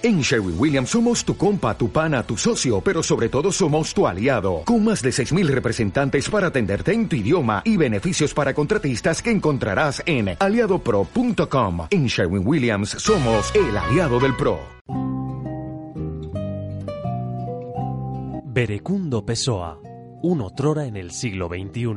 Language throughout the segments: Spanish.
En Sherwin Williams somos tu compa, tu pana, tu socio, pero sobre todo somos tu aliado, con más de 6.000 representantes para atenderte en tu idioma y beneficios para contratistas que encontrarás en aliadopro.com. En Sherwin Williams somos el aliado del PRO. Berecundo Pessoa, un otrora en el siglo XXI.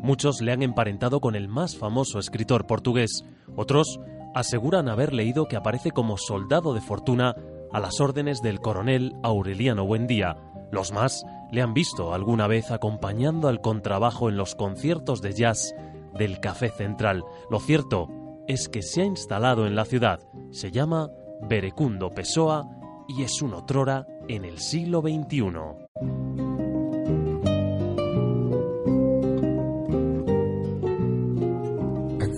Muchos le han emparentado con el más famoso escritor portugués, otros aseguran haber leído que aparece como soldado de fortuna a las órdenes del coronel Aureliano Buendía. Los más le han visto alguna vez acompañando al contrabajo en los conciertos de jazz del Café Central. Lo cierto es que se ha instalado en la ciudad. Se llama Berecundo Pessoa y es un otrora en el siglo XXI.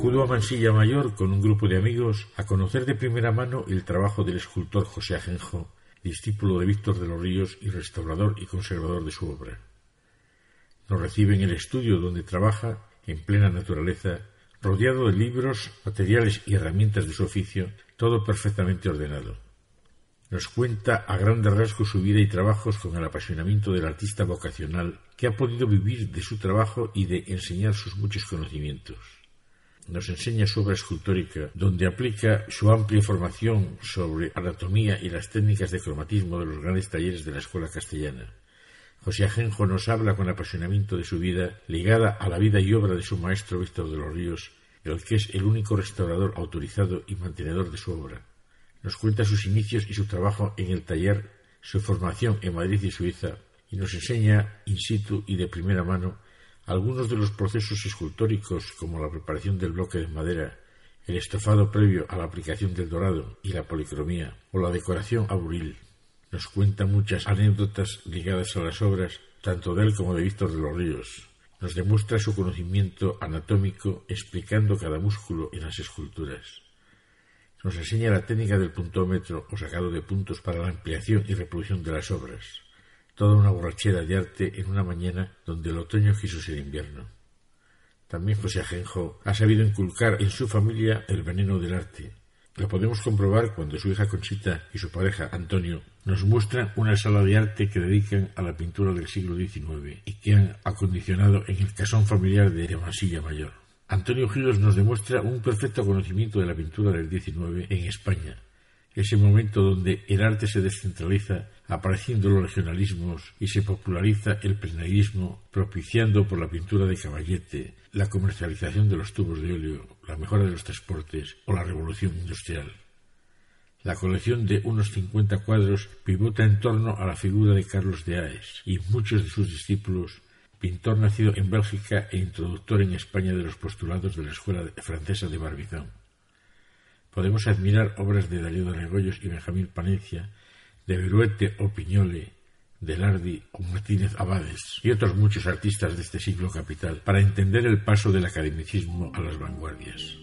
Acudo a Mansilla Mayor con un grupo de amigos a conocer de primera mano el trabajo del escultor José Ajenjo, discípulo de Víctor de los Ríos y restaurador y conservador de su obra. Nos recibe en el estudio donde trabaja, en plena naturaleza, rodeado de libros, materiales y herramientas de su oficio, todo perfectamente ordenado. Nos cuenta a grandes rasgos su vida y trabajos con el apasionamiento del artista vocacional que ha podido vivir de su trabajo y de enseñar sus muchos conocimientos nos enseña su obra escultórica, donde aplica su amplia formación sobre anatomía y las técnicas de cromatismo de los grandes talleres de la escuela castellana. José Ajenjo nos habla con apasionamiento de su vida, ligada a la vida y obra de su maestro Víctor de los Ríos, el que es el único restaurador autorizado y mantenedor de su obra. Nos cuenta sus inicios y su trabajo en el taller, su formación en Madrid y Suiza, y nos enseña in situ y de primera mano algunos de los procesos escultóricos, como la preparación del bloque de madera, el estofado previo a la aplicación del dorado y la policromía, o la decoración aburil, nos cuenta muchas anécdotas ligadas a las obras tanto de él como de Víctor de los Ríos. Nos demuestra su conocimiento anatómico explicando cada músculo en las esculturas. Nos enseña la técnica del puntómetro o sacado de puntos para la ampliación y reproducción de las obras toda una borrachera de arte en una mañana donde el otoño quiso ser invierno. También José Ajenjo ha sabido inculcar en su familia el veneno del arte. Lo podemos comprobar cuando su hija Conchita y su pareja Antonio nos muestran una sala de arte que dedican a la pintura del siglo XIX y que han acondicionado en el casón familiar de Masilla Mayor. Antonio Giros nos demuestra un perfecto conocimiento de la pintura del XIX en España, ese momento donde el arte se descentraliza apareciendo los regionalismos y se populariza el plenarismo, propiciando por la pintura de caballete la comercialización de los tubos de óleo, la mejora de los transportes o la revolución industrial. La colección de unos 50 cuadros pivota en torno a la figura de Carlos de Aes y muchos de sus discípulos, pintor nacido en Bélgica e introductor en España de los postulados de la Escuela Francesa de Barbizon. Podemos admirar obras de Darío de Regoyos y Benjamín Panecia, de Beruete o Piñole, de Lardi o Martínez Abades y otros muchos artistas de este siglo capital para entender el paso del academicismo a las vanguardias.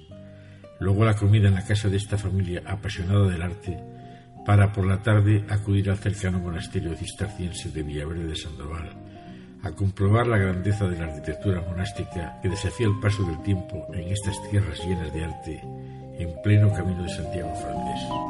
Luego la comida en la casa de esta familia apasionada del arte para por la tarde acudir al cercano monasterio cisterciense de Villaverde de Sandoval a comprobar la grandeza de la arquitectura monástica que desafía el paso del tiempo en estas tierras llenas de arte en pleno camino de Santiago francés.